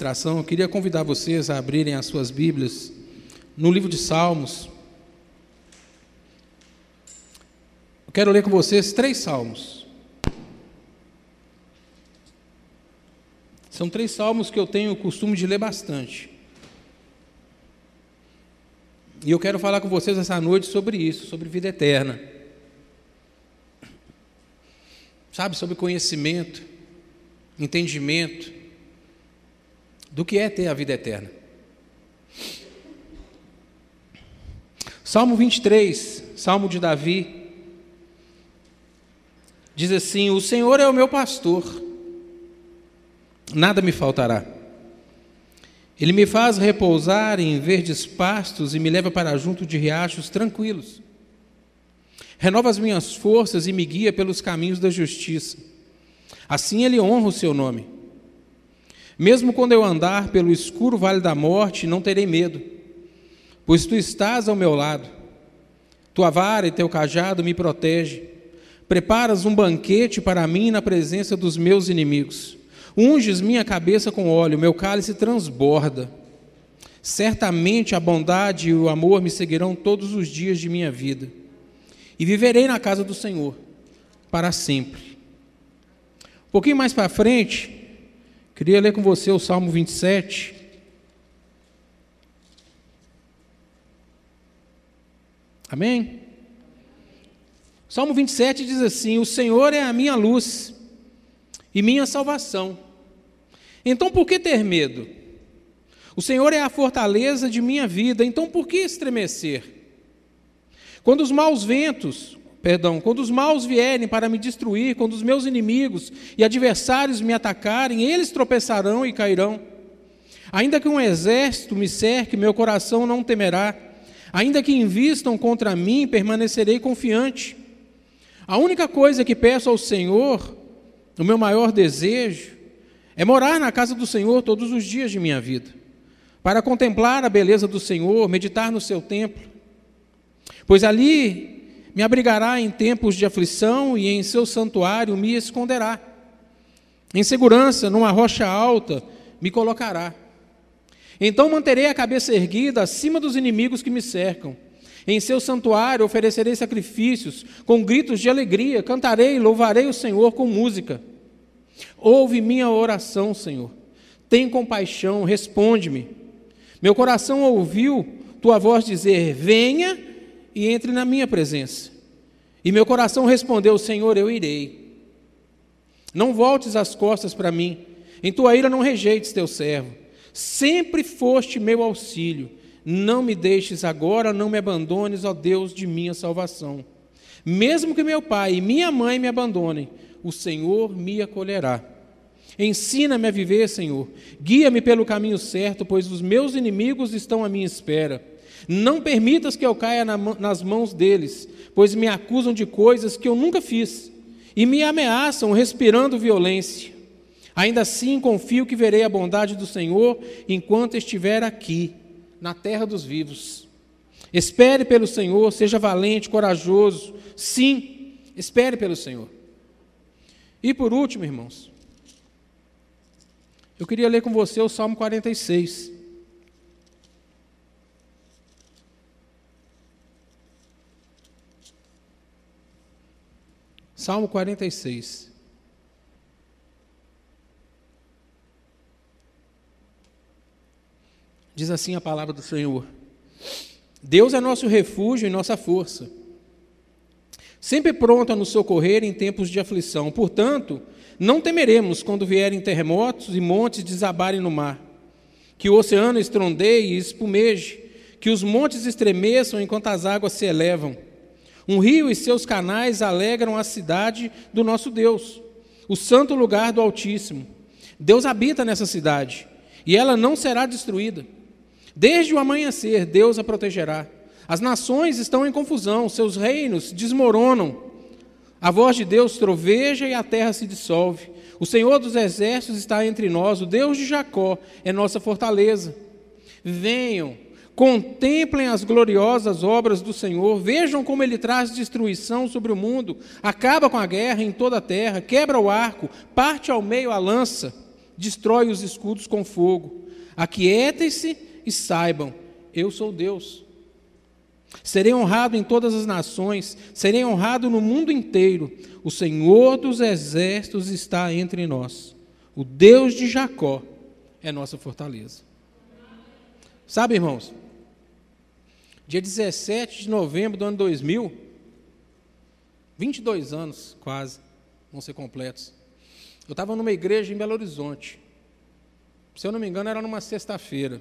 Eu queria convidar vocês a abrirem as suas Bíblias no livro de Salmos. Eu quero ler com vocês três salmos. São três salmos que eu tenho o costume de ler bastante. E eu quero falar com vocês essa noite sobre isso, sobre vida eterna. Sabe, sobre conhecimento, entendimento do que é ter a vida eterna. Salmo 23, Salmo de Davi, diz assim: O Senhor é o meu pastor, nada me faltará. Ele me faz repousar em verdes pastos e me leva para junto de riachos tranquilos. Renova as minhas forças e me guia pelos caminhos da justiça. Assim ele honra o seu nome. Mesmo quando eu andar pelo escuro vale da morte, não terei medo, pois tu estás ao meu lado. Tua vara e teu cajado me protege. Preparas um banquete para mim na presença dos meus inimigos. Unges minha cabeça com óleo, meu cálice transborda. Certamente a bondade e o amor me seguirão todos os dias de minha vida, e viverei na casa do Senhor para sempre. Um pouquinho mais para frente, Queria ler com você o Salmo 27. Amém? Salmo 27 diz assim: O Senhor é a minha luz e minha salvação. Então por que ter medo? O Senhor é a fortaleza de minha vida, então por que estremecer? Quando os maus ventos perdão, quando os maus vierem para me destruir, quando os meus inimigos e adversários me atacarem, eles tropeçarão e cairão. Ainda que um exército me cerque, meu coração não temerá. Ainda que invistam contra mim, permanecerei confiante. A única coisa que peço ao Senhor, o meu maior desejo, é morar na casa do Senhor todos os dias de minha vida, para contemplar a beleza do Senhor, meditar no seu templo. Pois ali me abrigará em tempos de aflição e em seu santuário me esconderá. Em segurança, numa rocha alta, me colocará. Então manterei a cabeça erguida acima dos inimigos que me cercam. Em seu santuário oferecerei sacrifícios, com gritos de alegria, cantarei e louvarei o Senhor com música. Ouve minha oração, Senhor. Tem compaixão, responde-me. Meu coração ouviu tua voz dizer: Venha e entre na minha presença. E meu coração respondeu: Senhor, eu irei. Não voltes as costas para mim, em tua ira não rejeites teu servo. Sempre foste meu auxílio. Não me deixes agora, não me abandones, ó Deus de minha salvação. Mesmo que meu pai e minha mãe me abandonem, o Senhor me acolherá. Ensina-me a viver, Senhor. Guia-me pelo caminho certo, pois os meus inimigos estão à minha espera. Não permitas que eu caia nas mãos deles, pois me acusam de coisas que eu nunca fiz e me ameaçam respirando violência. Ainda assim confio que verei a bondade do Senhor enquanto estiver aqui, na terra dos vivos. Espere pelo Senhor, seja valente, corajoso. Sim, espere pelo Senhor. E por último, irmãos, eu queria ler com você o Salmo 46. Salmo 46. Diz assim a palavra do Senhor: Deus é nosso refúgio e nossa força, sempre pronto a nos socorrer em tempos de aflição. Portanto, não temeremos quando vierem terremotos e montes desabarem no mar, que o oceano estrondeie e espumeje, que os montes estremeçam enquanto as águas se elevam. Um rio e seus canais alegram a cidade do nosso Deus, o santo lugar do Altíssimo. Deus habita nessa cidade e ela não será destruída. Desde o amanhecer, Deus a protegerá. As nações estão em confusão, seus reinos desmoronam. A voz de Deus troveja e a terra se dissolve. O Senhor dos exércitos está entre nós, o Deus de Jacó é nossa fortaleza. Venham, Contemplem as gloriosas obras do Senhor, vejam como ele traz destruição sobre o mundo, acaba com a guerra em toda a terra, quebra o arco, parte ao meio a lança. destrói os escudos com fogo. Aquietem-se e saibam, eu sou Deus. Serei honrado em todas as nações, serei honrado no mundo inteiro. O Senhor dos exércitos está entre nós. O Deus de Jacó é nossa fortaleza. Sabe, irmãos, dia 17 de novembro do ano 2000, 22 anos quase, vão ser completos. Eu estava numa igreja em Belo Horizonte. Se eu não me engano, era numa sexta-feira.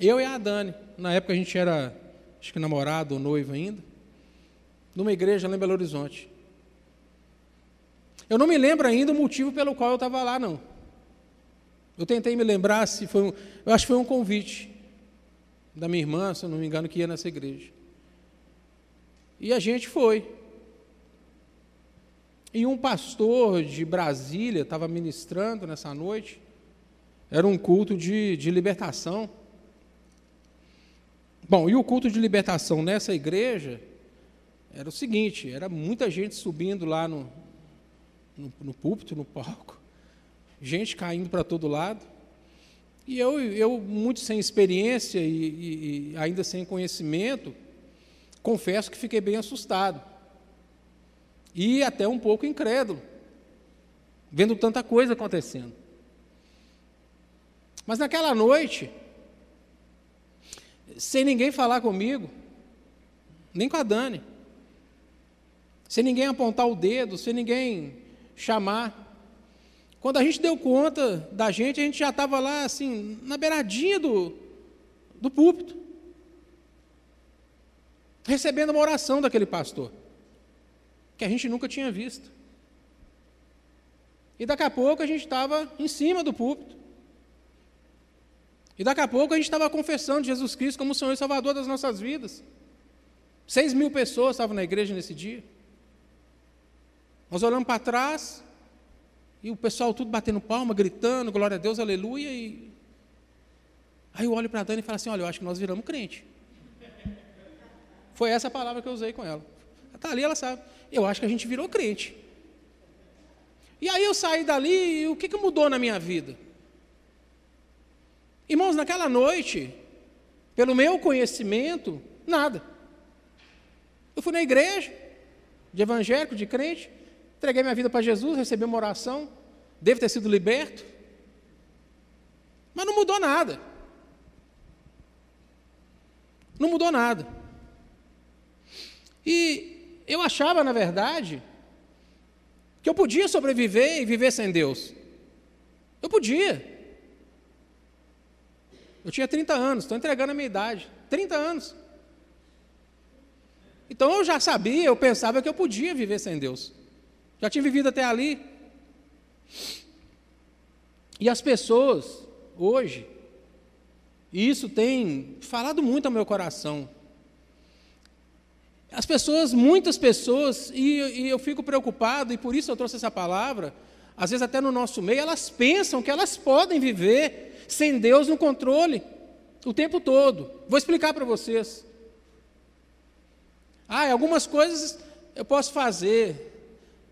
Eu e a Dani, na época a gente era, acho que namorado ou noivo ainda, numa igreja lá em Belo Horizonte. Eu não me lembro ainda o motivo pelo qual eu estava lá, não. Eu tentei me lembrar se foi um, eu acho que foi um convite da minha irmã, se eu não me engano, que ia nessa igreja. E a gente foi. E um pastor de Brasília estava ministrando nessa noite. Era um culto de, de libertação. Bom, e o culto de libertação nessa igreja era o seguinte: era muita gente subindo lá no, no, no púlpito, no palco, gente caindo para todo lado. E eu, eu muito sem experiência e, e, e ainda sem conhecimento, confesso que fiquei bem assustado. E até um pouco incrédulo, vendo tanta coisa acontecendo. Mas naquela noite, sem ninguém falar comigo, nem com a Dani, sem ninguém apontar o dedo, sem ninguém chamar. Quando a gente deu conta da gente, a gente já estava lá, assim, na beiradinha do, do púlpito, recebendo uma oração daquele pastor, que a gente nunca tinha visto. E daqui a pouco a gente estava em cima do púlpito. E daqui a pouco a gente estava confessando Jesus Cristo como o Senhor e Salvador das nossas vidas. Seis mil pessoas estavam na igreja nesse dia. Nós olhamos para trás e o pessoal tudo batendo palma, gritando, glória a Deus, aleluia. E aí eu olho para a Dani e falo assim: olha, eu acho que nós viramos crente. Foi essa a palavra que eu usei com ela. Ela está ali, ela sabe. Eu acho que a gente virou crente. E aí eu saí dali e o que, que mudou na minha vida? Irmãos, naquela noite, pelo meu conhecimento, nada. Eu fui na igreja, de evangélico, de crente, entreguei minha vida para Jesus, recebi uma oração, devo ter sido liberto, mas não mudou nada. Não mudou nada. E eu achava, na verdade, que eu podia sobreviver e viver sem Deus. Eu podia. Eu tinha 30 anos, estou entregando a minha idade. 30 anos. Então eu já sabia, eu pensava que eu podia viver sem Deus. Já tinha vivido até ali. E as pessoas, hoje, e isso tem falado muito ao meu coração. As pessoas, muitas pessoas, e, e eu fico preocupado, e por isso eu trouxe essa palavra, às vezes até no nosso meio, elas pensam que elas podem viver sem Deus no controle o tempo todo. Vou explicar para vocês. Ah, algumas coisas eu posso fazer.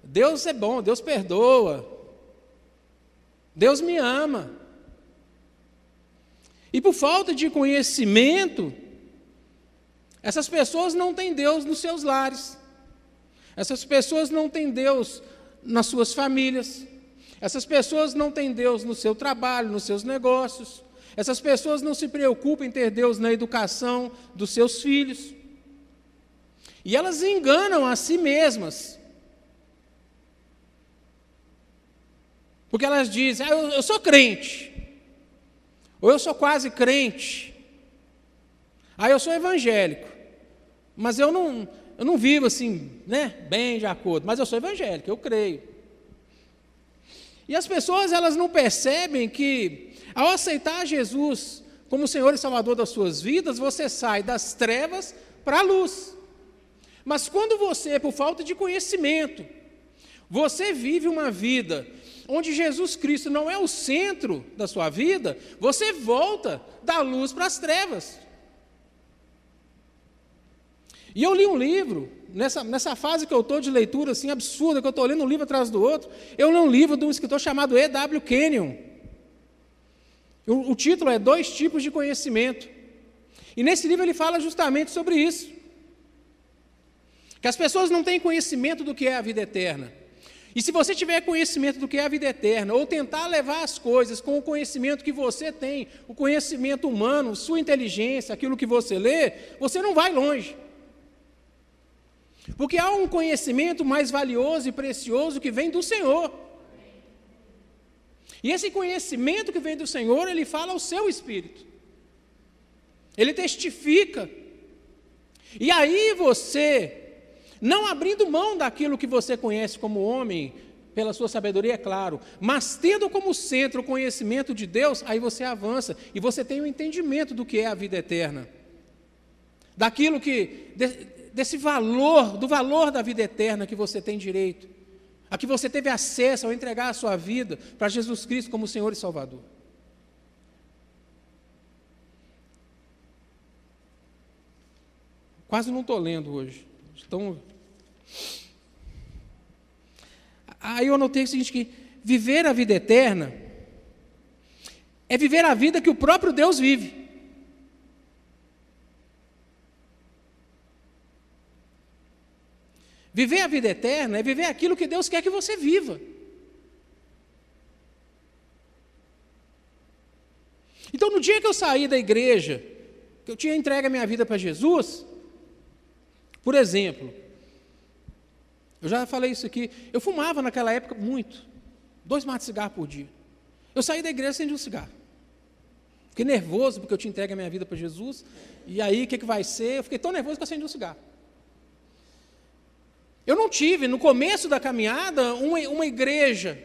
Deus é bom, Deus perdoa. Deus me ama. E por falta de conhecimento, essas pessoas não têm Deus nos seus lares. Essas pessoas não têm Deus nas suas famílias. Essas pessoas não têm Deus no seu trabalho, nos seus negócios. Essas pessoas não se preocupam em ter Deus na educação dos seus filhos. E elas enganam a si mesmas. Porque elas dizem, ah, eu, eu sou crente. Ou eu sou quase crente. Ah, eu sou evangélico. Mas eu não, eu não vivo assim, né, bem de acordo. Mas eu sou evangélico, eu creio. E as pessoas elas não percebem que ao aceitar Jesus como Senhor e Salvador das suas vidas, você sai das trevas para a luz. Mas quando você, por falta de conhecimento, você vive uma vida onde Jesus Cristo não é o centro da sua vida, você volta da luz para as trevas. E eu li um livro, nessa, nessa fase que eu estou de leitura assim absurda, que eu estou lendo um livro atrás do outro, eu li um livro de um escritor chamado E.W. Kenyon. O, o título é Dois Tipos de Conhecimento. E nesse livro ele fala justamente sobre isso. Que as pessoas não têm conhecimento do que é a vida eterna. E se você tiver conhecimento do que é a vida eterna, ou tentar levar as coisas com o conhecimento que você tem, o conhecimento humano, sua inteligência, aquilo que você lê, você não vai longe. Porque há um conhecimento mais valioso e precioso que vem do Senhor. E esse conhecimento que vem do Senhor, ele fala ao seu espírito. Ele testifica. E aí você, não abrindo mão daquilo que você conhece como homem, pela sua sabedoria, é claro, mas tendo como centro o conhecimento de Deus, aí você avança e você tem o um entendimento do que é a vida eterna. Daquilo que desse valor, do valor da vida eterna que você tem direito, a que você teve acesso ao entregar a sua vida para Jesus Cristo como Senhor e Salvador. Quase não estou lendo hoje. Então, aí eu anotei o seguinte: que viver a vida eterna é viver a vida que o próprio Deus vive. Viver a vida eterna é viver aquilo que Deus quer que você viva. Então, no dia que eu saí da igreja, que eu tinha entregue a minha vida para Jesus, por exemplo, eu já falei isso aqui, eu fumava naquela época muito, dois matos de cigarro por dia. Eu saí da igreja sem um cigarro. Fiquei nervoso porque eu tinha entregue a minha vida para Jesus, e aí o que, que vai ser? Eu fiquei tão nervoso que eu acendi um cigarro. Eu não tive, no começo da caminhada, uma, uma igreja.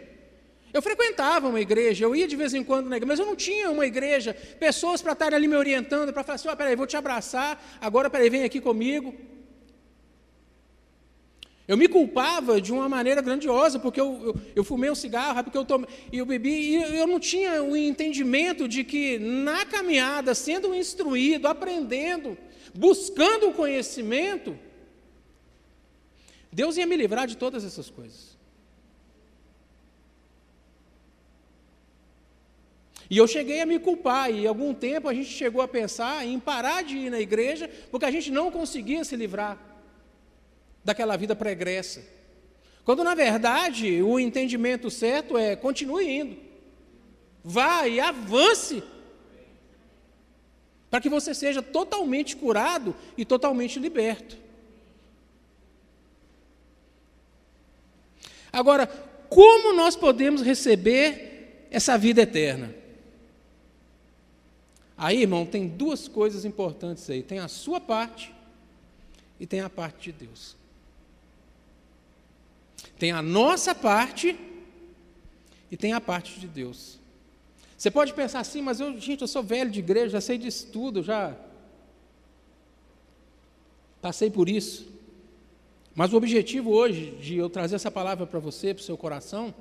Eu frequentava uma igreja, eu ia de vez em quando na igreja, mas eu não tinha uma igreja, pessoas para estarem ali me orientando, para falar assim: oh, peraí, vou te abraçar, agora peraí, vem aqui comigo. Eu me culpava de uma maneira grandiosa, porque eu, eu, eu fumei um cigarro, porque eu tomei, e eu bebi, e eu não tinha o entendimento de que na caminhada, sendo instruído, aprendendo, buscando o conhecimento, Deus ia me livrar de todas essas coisas. E eu cheguei a me culpar, e algum tempo a gente chegou a pensar em parar de ir na igreja, porque a gente não conseguia se livrar daquela vida pregressa. Quando na verdade o entendimento certo é continue indo, vá e avance, para que você seja totalmente curado e totalmente liberto. Agora, como nós podemos receber essa vida eterna? Aí, irmão, tem duas coisas importantes aí: tem a sua parte e tem a parte de Deus. Tem a nossa parte e tem a parte de Deus. Você pode pensar assim, mas eu, gente, eu sou velho de igreja, já sei disso tudo, já passei por isso. Mas o objetivo hoje de eu trazer essa palavra para você, para o seu coração,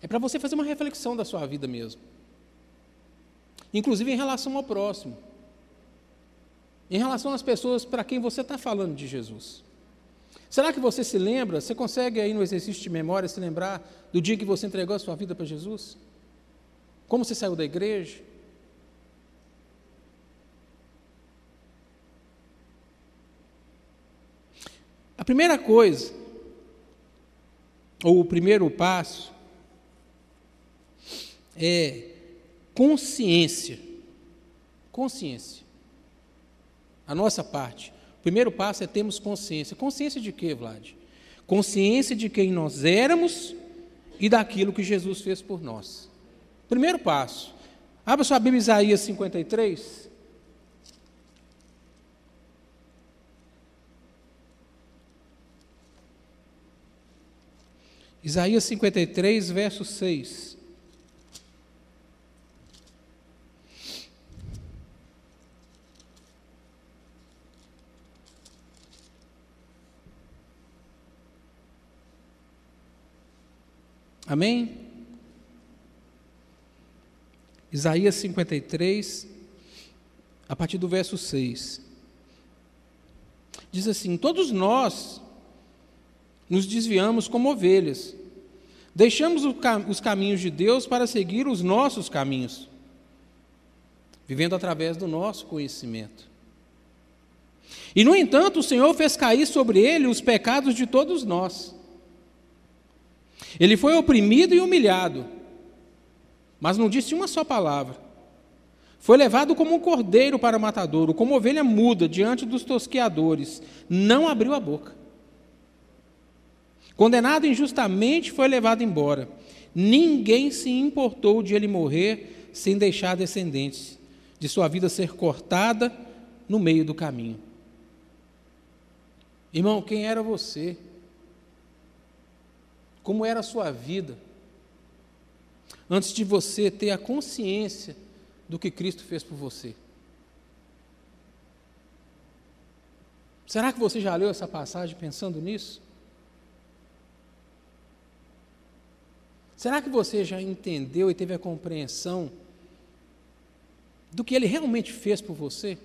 é para você fazer uma reflexão da sua vida mesmo. Inclusive em relação ao próximo. Em relação às pessoas para quem você está falando de Jesus. Será que você se lembra? Você consegue aí no exercício de memória se lembrar do dia que você entregou a sua vida para Jesus? Como você saiu da igreja? A primeira coisa, ou o primeiro passo, é consciência. Consciência. A nossa parte. Primeiro passo é termos consciência. Consciência de quê, Vlad? Consciência de quem nós éramos e daquilo que Jesus fez por nós. Primeiro passo. Abra sua Bíblia Isaías 53. Isaías 53, verso 6. Amém? Isaías 53, a partir do verso 6. diz assim: Todos nós nos desviamos como ovelhas, deixamos os caminhos de Deus para seguir os nossos caminhos, vivendo através do nosso conhecimento. E, no entanto, o Senhor fez cair sobre ele os pecados de todos nós. Ele foi oprimido e humilhado, mas não disse uma só palavra. Foi levado como um cordeiro para o matadouro, como ovelha muda diante dos tosqueadores, não abriu a boca. Condenado injustamente, foi levado embora. Ninguém se importou de ele morrer sem deixar descendentes, de sua vida ser cortada no meio do caminho. Irmão, quem era você? Como era a sua vida? Antes de você ter a consciência do que Cristo fez por você. Será que você já leu essa passagem pensando nisso? Será que você já entendeu e teve a compreensão do que ele realmente fez por você?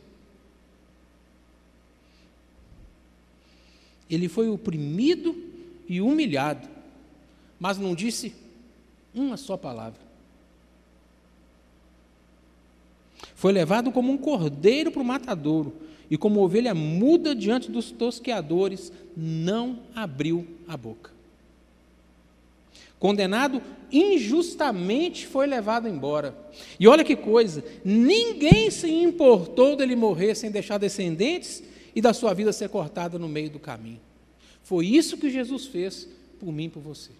Ele foi oprimido e humilhado, mas não disse uma só palavra. Foi levado como um cordeiro para o matadouro, e como ovelha muda diante dos tosqueadores, não abriu a boca. Condenado injustamente foi levado embora. E olha que coisa, ninguém se importou dele morrer sem deixar descendentes e da sua vida ser cortada no meio do caminho. Foi isso que Jesus fez por mim e por você.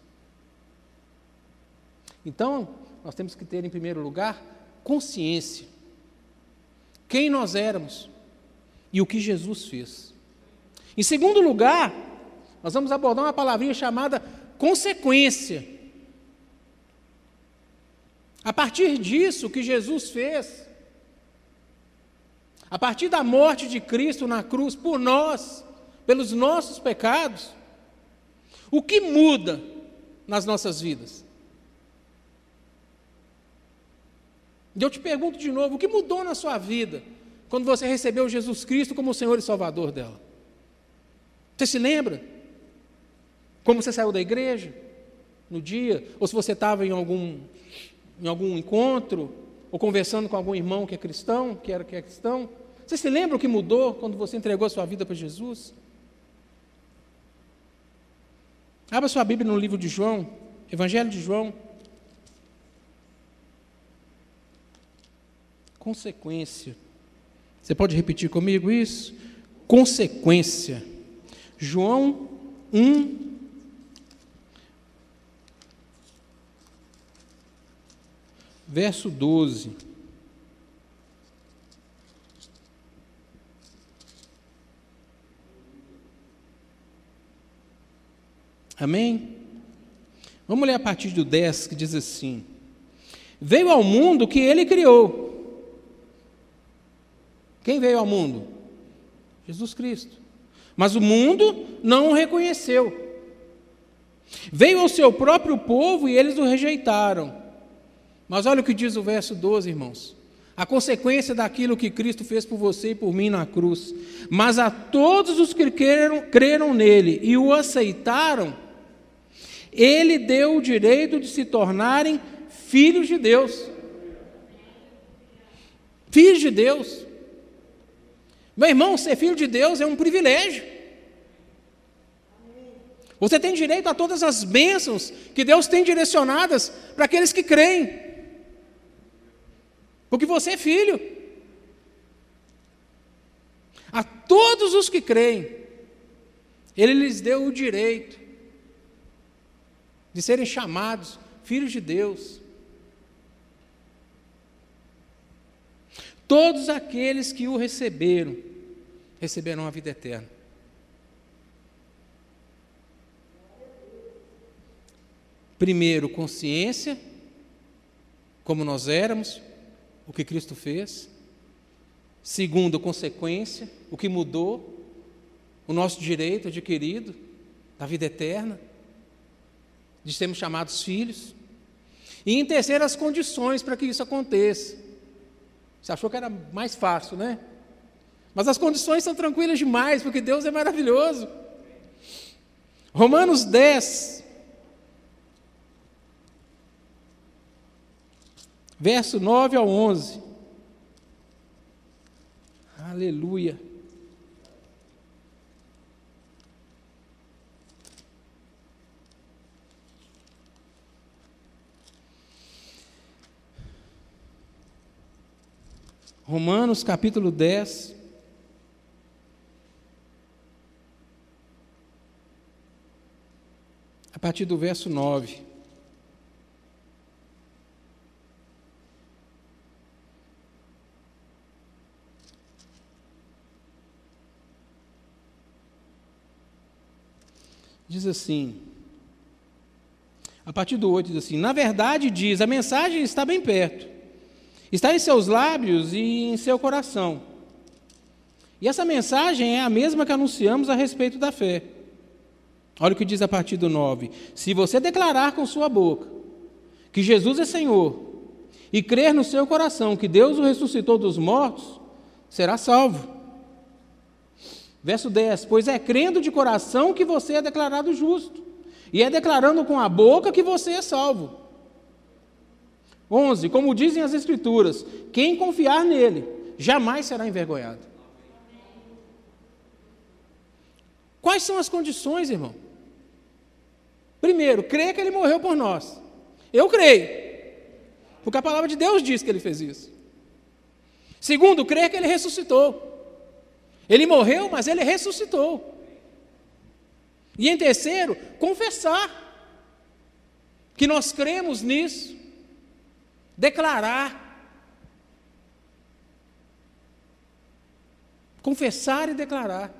Então, nós temos que ter, em primeiro lugar, consciência. Quem nós éramos e o que Jesus fez. Em segundo lugar, nós vamos abordar uma palavrinha chamada consequência. A partir disso, o que Jesus fez, a partir da morte de Cristo na cruz por nós, pelos nossos pecados, o que muda nas nossas vidas? E eu te pergunto de novo: o que mudou na sua vida quando você recebeu Jesus Cristo como o Senhor e Salvador dela? Você se lembra? Como você saiu da igreja no dia? Ou se você estava em algum, em algum encontro? Ou conversando com algum irmão que é cristão, que era que é cristão? Você se lembra o que mudou quando você entregou a sua vida para Jesus? Abra sua Bíblia no livro de João, Evangelho de João. Consequência. Você pode repetir comigo isso? Consequência. João 1, verso 12. Amém? Vamos ler a partir do 10 que diz assim: Veio ao mundo que ele criou. Quem veio ao mundo? Jesus Cristo. Mas o mundo não o reconheceu. Veio ao seu próprio povo e eles o rejeitaram. Mas olha o que diz o verso 12, irmãos. A consequência daquilo que Cristo fez por você e por mim na cruz. Mas a todos os que creram, creram nele e o aceitaram, ele deu o direito de se tornarem filhos de Deus. Filhos de Deus. Meu irmão, ser filho de Deus é um privilégio. Você tem direito a todas as bênçãos que Deus tem direcionadas para aqueles que creem. Porque você é filho. A todos os que creem, Ele lhes deu o direito de serem chamados filhos de Deus. Todos aqueles que o receberam, receberão a vida eterna. Primeiro, consciência, como nós éramos, o que Cristo fez. Segundo, consequência, o que mudou, o nosso direito adquirido da vida eterna de sermos chamados filhos. E em terceiro, as condições para que isso aconteça. Você achou que era mais fácil, né? Mas as condições são tranquilas demais, porque Deus é maravilhoso. Romanos 10, verso 9 ao 11. Aleluia. Romanos capítulo 10. A partir do verso 9. Diz assim, a partir do 8 diz assim: Na verdade, diz, a mensagem está bem perto Está em seus lábios e em seu coração. E essa mensagem é a mesma que anunciamos a respeito da fé. Olha o que diz a partir do 9: Se você declarar com sua boca que Jesus é Senhor e crer no seu coração que Deus o ressuscitou dos mortos, será salvo. Verso 10: Pois é crendo de coração que você é declarado justo, e é declarando com a boca que você é salvo. 11. Como dizem as Escrituras, quem confiar nele jamais será envergonhado. Quais são as condições, irmão? Primeiro, crer que ele morreu por nós. Eu creio, porque a palavra de Deus diz que ele fez isso. Segundo, crer que ele ressuscitou. Ele morreu, mas ele ressuscitou. E em terceiro, confessar que nós cremos nisso declarar, confessar e declarar.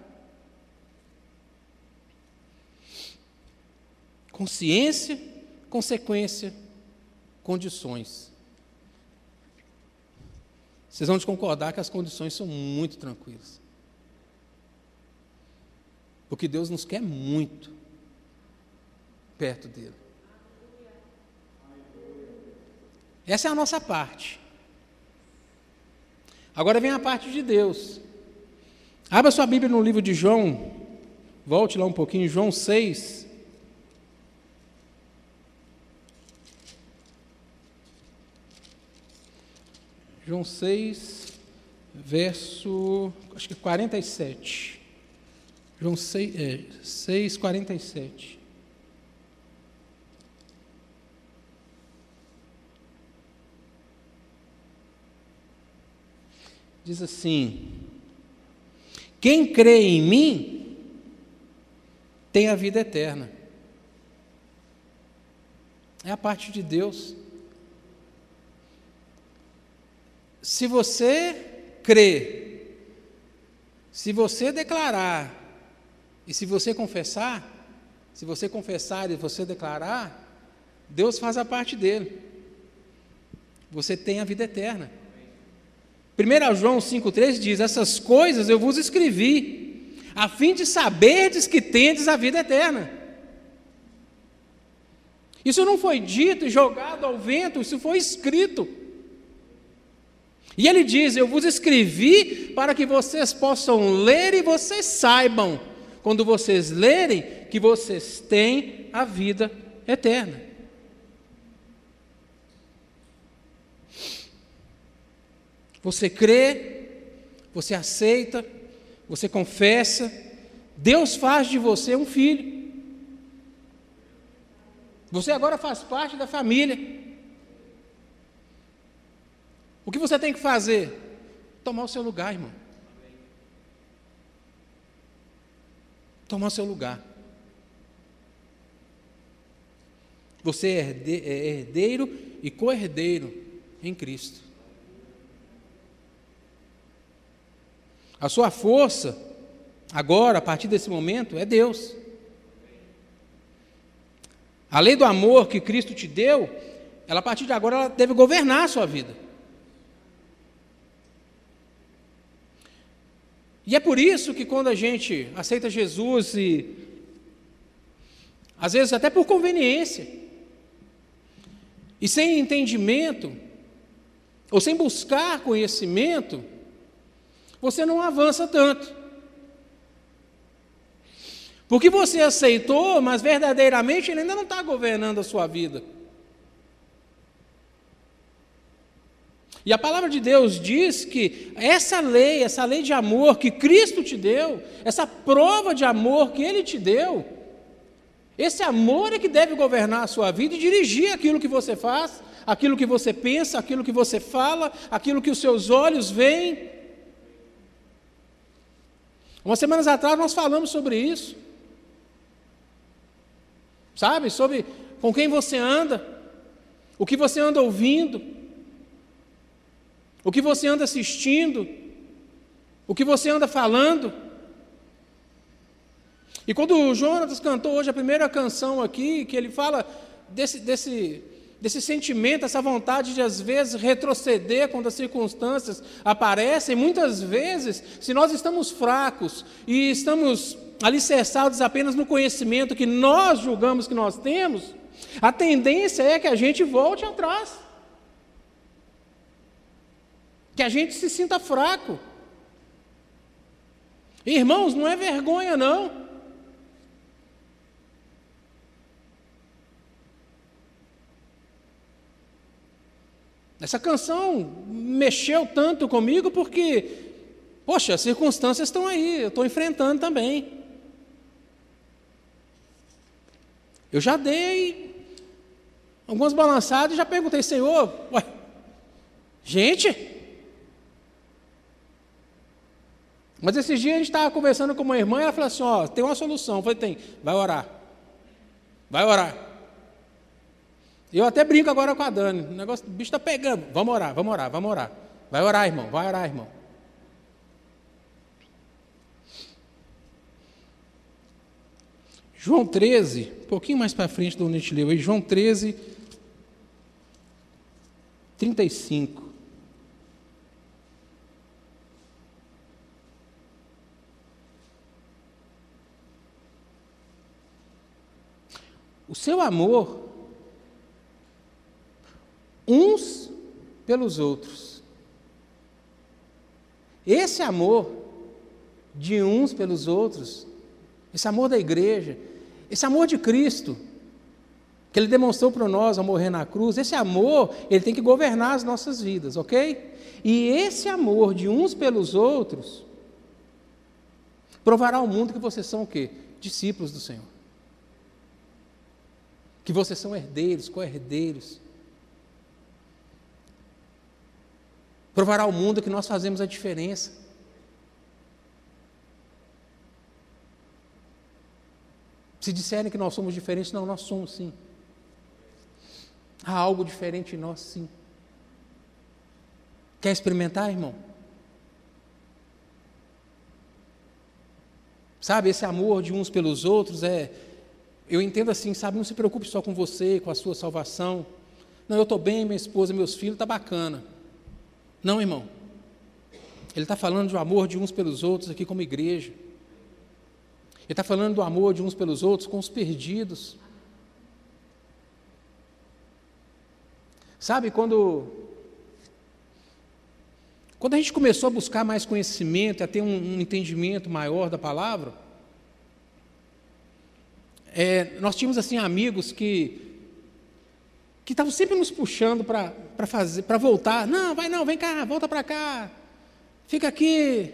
Consciência, consequência, condições. Vocês vão concordar que as condições são muito tranquilas. Porque Deus nos quer muito perto dele. Essa é a nossa parte. Agora vem a parte de Deus. Abra sua Bíblia no livro de João. Volte lá um pouquinho, João 6. João 6, verso, acho que 47. João 6, é, 6 47. diz assim: Quem crê em mim tem a vida eterna. É a parte de Deus. Se você crê, se você declarar, e se você confessar, se você confessar e você declarar, Deus faz a parte dele. Você tem a vida eterna. 1 João 5,3 diz: Essas coisas eu vos escrevi, a fim de saberdes que tendes a vida eterna. Isso não foi dito e jogado ao vento, isso foi escrito. E ele diz: Eu vos escrevi para que vocês possam ler e vocês saibam, quando vocês lerem, que vocês têm a vida eterna. Você crê, você aceita, você confessa, Deus faz de você um filho. Você agora faz parte da família. O que você tem que fazer? Tomar o seu lugar, irmão. Tomar o seu lugar. Você é, é herdeiro e co-herdeiro em Cristo. A sua força, agora, a partir desse momento, é Deus. A lei do amor que Cristo te deu, ela a partir de agora ela deve governar a sua vida. E é por isso que quando a gente aceita Jesus e às vezes até por conveniência e sem entendimento ou sem buscar conhecimento, você não avança tanto. Porque você aceitou, mas verdadeiramente ele ainda não está governando a sua vida. E a palavra de Deus diz que essa lei, essa lei de amor que Cristo te deu, essa prova de amor que Ele te deu, esse amor é que deve governar a sua vida e dirigir aquilo que você faz, aquilo que você pensa, aquilo que você fala, aquilo que os seus olhos veem. Umas semanas atrás nós falamos sobre isso. Sabe? Sobre com quem você anda, o que você anda ouvindo, o que você anda assistindo, o que você anda falando. E quando o Jonas cantou hoje a primeira canção aqui, que ele fala desse, desse, desse sentimento, essa vontade de às vezes retroceder quando as circunstâncias aparecem, muitas vezes, se nós estamos fracos e estamos alicerçados apenas no conhecimento que nós julgamos que nós temos, a tendência é que a gente volte atrás. Que a gente se sinta fraco. Irmãos, não é vergonha, não. Essa canção mexeu tanto comigo porque, poxa, as circunstâncias estão aí, eu estou enfrentando também. Eu já dei algumas balançadas e já perguntei, Senhor, ué, gente? Mas esses dias a gente estava conversando com uma irmã e ela falou assim: Ó, tem uma solução. Eu falei: Tem, vai orar. Vai orar. Eu até brinco agora com a Dani. O negócio, o bicho está pegando. Vamos orar, vamos orar, vamos orar. Vai orar, irmão, vai orar, irmão. João 13, um pouquinho mais para frente do onde a gente leu João 13, 35. O seu amor uns pelos outros. Esse amor de uns pelos outros, esse amor da igreja, esse amor de Cristo, que Ele demonstrou para nós ao morrer na cruz, esse amor, ele tem que governar as nossas vidas, ok? E esse amor de uns pelos outros provará ao mundo que vocês são o quê? Discípulos do Senhor. Que vocês são herdeiros, co-herdeiros provará ao mundo que nós fazemos a diferença. Se disserem que nós somos diferentes, não, nós somos sim. Há algo diferente em nós, sim. Quer experimentar, irmão? Sabe, esse amor de uns pelos outros é. Eu entendo assim, sabe, não se preocupe só com você, com a sua salvação. Não, eu estou bem, minha esposa, meus filhos, está bacana. Não, irmão. Ele está falando do amor de uns pelos outros aqui como igreja. Ele está falando do amor de uns pelos outros com os perdidos. Sabe, quando. Quando a gente começou a buscar mais conhecimento, a ter um, um entendimento maior da palavra, é, nós tínhamos assim amigos que que estavam sempre nos puxando para fazer, para voltar. Não, vai não, vem cá, volta para cá. Fica aqui.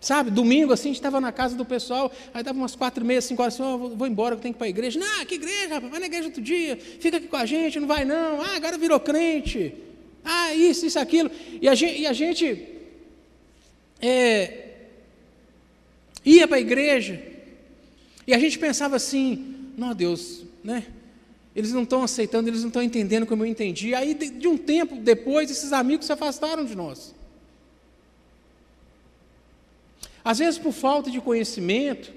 Sabe, domingo assim, a gente estava na casa do pessoal, aí dava umas quatro e meia, cinco horas assim, oh, vou embora, eu tenho que ir para a igreja. Não, que igreja, rapaz, vai na igreja outro dia, fica aqui com a gente, não vai não. Ah, agora virou crente. Ah, isso, isso, aquilo. E a gente, e a gente é, ia para a igreja, e a gente pensava assim, não, Deus, né? Eles não estão aceitando, eles não estão entendendo como eu entendi. Aí, de, de um tempo depois, esses amigos se afastaram de nós. Às vezes por falta de conhecimento,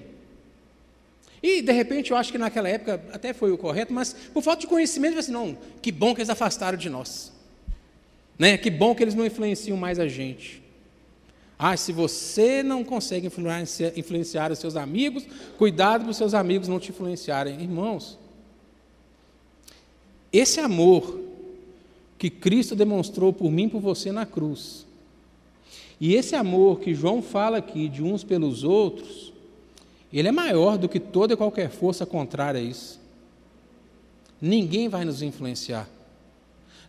e de repente eu acho que naquela época até foi o correto, mas por falta de conhecimento, assim, não, que bom que eles afastaram de nós. Né? Que bom que eles não influenciam mais a gente. Ah, se você não consegue influenciar, influenciar os seus amigos, cuidado para os seus amigos não te influenciarem. Irmãos, esse amor que Cristo demonstrou por mim e por você na cruz, E esse amor que João fala aqui de uns pelos outros, ele é maior do que toda e qualquer força contrária a isso. Ninguém vai nos influenciar.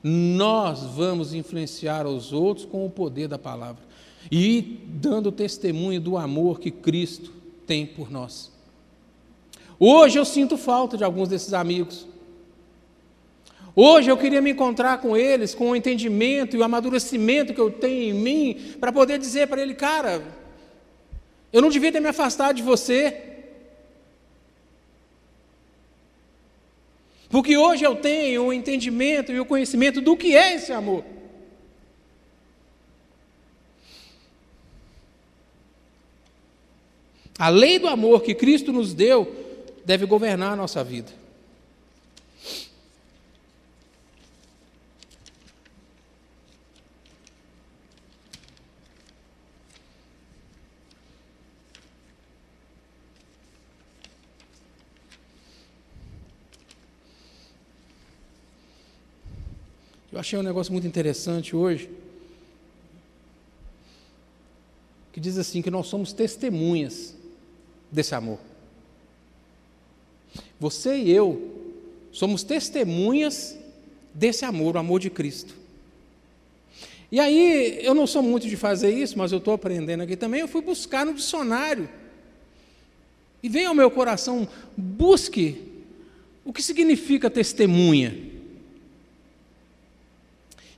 Nós vamos influenciar os outros com o poder da palavra e dando testemunho do amor que Cristo tem por nós. Hoje eu sinto falta de alguns desses amigos. Hoje eu queria me encontrar com eles, com o entendimento e o amadurecimento que eu tenho em mim, para poder dizer para ele, cara, eu não devia ter me afastado de você. Porque hoje eu tenho o entendimento e o conhecimento do que é esse amor. A lei do amor que Cristo nos deu deve governar a nossa vida. Eu achei um negócio muito interessante hoje, que diz assim que nós somos testemunhas desse amor. Você e eu somos testemunhas desse amor, o amor de Cristo. E aí, eu não sou muito de fazer isso, mas eu estou aprendendo aqui também. Eu fui buscar no dicionário. E vem ao meu coração, busque o que significa testemunha.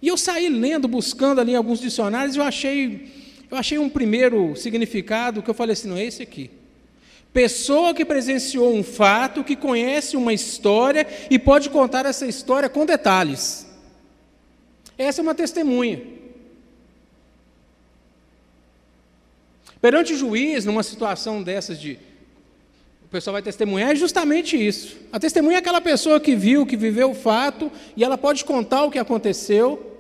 E eu saí lendo, buscando ali alguns dicionários, eu achei, eu achei um primeiro significado que eu falei assim, não é esse aqui. Pessoa que presenciou um fato, que conhece uma história e pode contar essa história com detalhes. Essa é uma testemunha. Perante o juiz, numa situação dessas de o pessoal vai testemunhar, é justamente isso. A testemunha é aquela pessoa que viu, que viveu o fato, e ela pode contar o que aconteceu,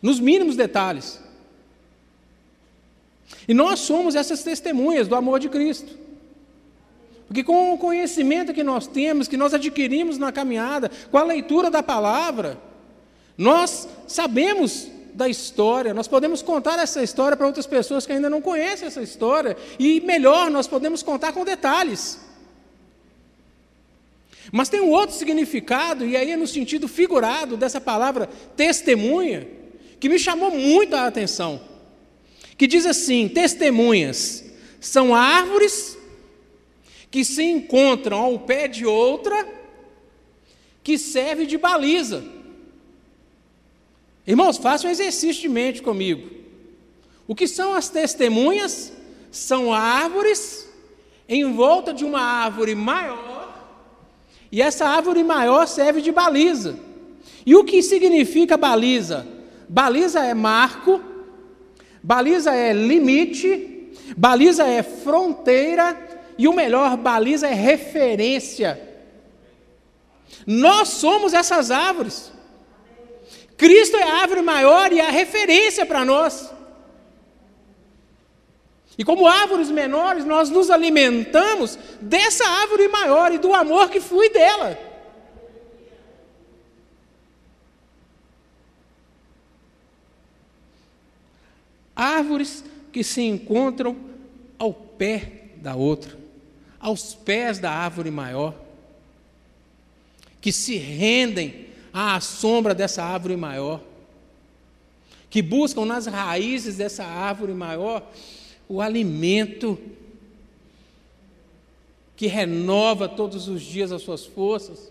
nos mínimos detalhes. E nós somos essas testemunhas do amor de Cristo. Porque com o conhecimento que nós temos, que nós adquirimos na caminhada, com a leitura da palavra, nós sabemos da história, nós podemos contar essa história para outras pessoas que ainda não conhecem essa história, e melhor, nós podemos contar com detalhes. Mas tem um outro significado, e aí é no sentido figurado dessa palavra testemunha, que me chamou muito a atenção. Que diz assim: testemunhas são árvores que se encontram ao pé de outra, que serve de baliza. Irmãos, façam um exercício de mente comigo. O que são as testemunhas? São árvores em volta de uma árvore maior, e essa árvore maior serve de baliza. E o que significa baliza? Baliza é marco, baliza é limite, baliza é fronteira, e o melhor, baliza é referência. Nós somos essas árvores. Cristo é a árvore maior e a referência para nós. E como árvores menores, nós nos alimentamos dessa árvore maior e do amor que flui dela. Árvores que se encontram ao pé da outra, aos pés da árvore maior, que se rendem à sombra dessa árvore maior, que buscam nas raízes dessa árvore maior o alimento que renova todos os dias as suas forças.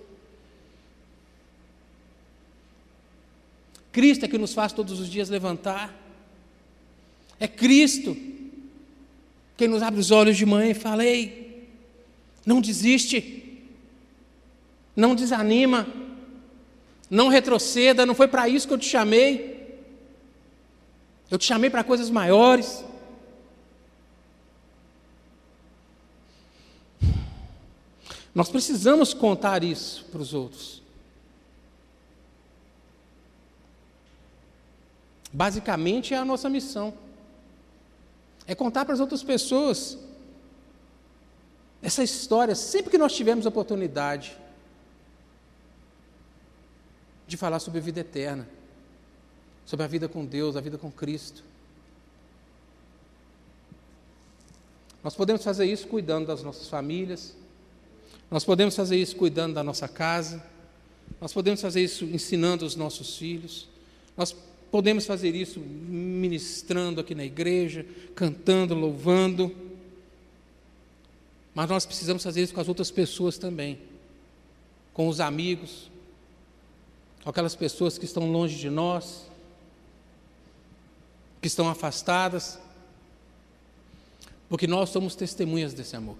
Cristo é que nos faz todos os dias levantar. É Cristo quem nos abre os olhos de manhã e fala: Ei, não desiste, não desanima. Não retroceda, não foi para isso que eu te chamei. Eu te chamei para coisas maiores. Nós precisamos contar isso para os outros. Basicamente é a nossa missão. É contar para as outras pessoas essa história, sempre que nós tivermos oportunidade de falar sobre a vida eterna. sobre a vida com Deus, a vida com Cristo. Nós podemos fazer isso cuidando das nossas famílias, nós podemos fazer isso cuidando da nossa casa, nós podemos fazer isso ensinando os nossos filhos, nós podemos fazer isso ministrando aqui na igreja, cantando, louvando, mas nós precisamos fazer isso com as outras pessoas também, com os amigos, com aquelas pessoas que estão longe de nós, que estão afastadas, porque nós somos testemunhas desse amor.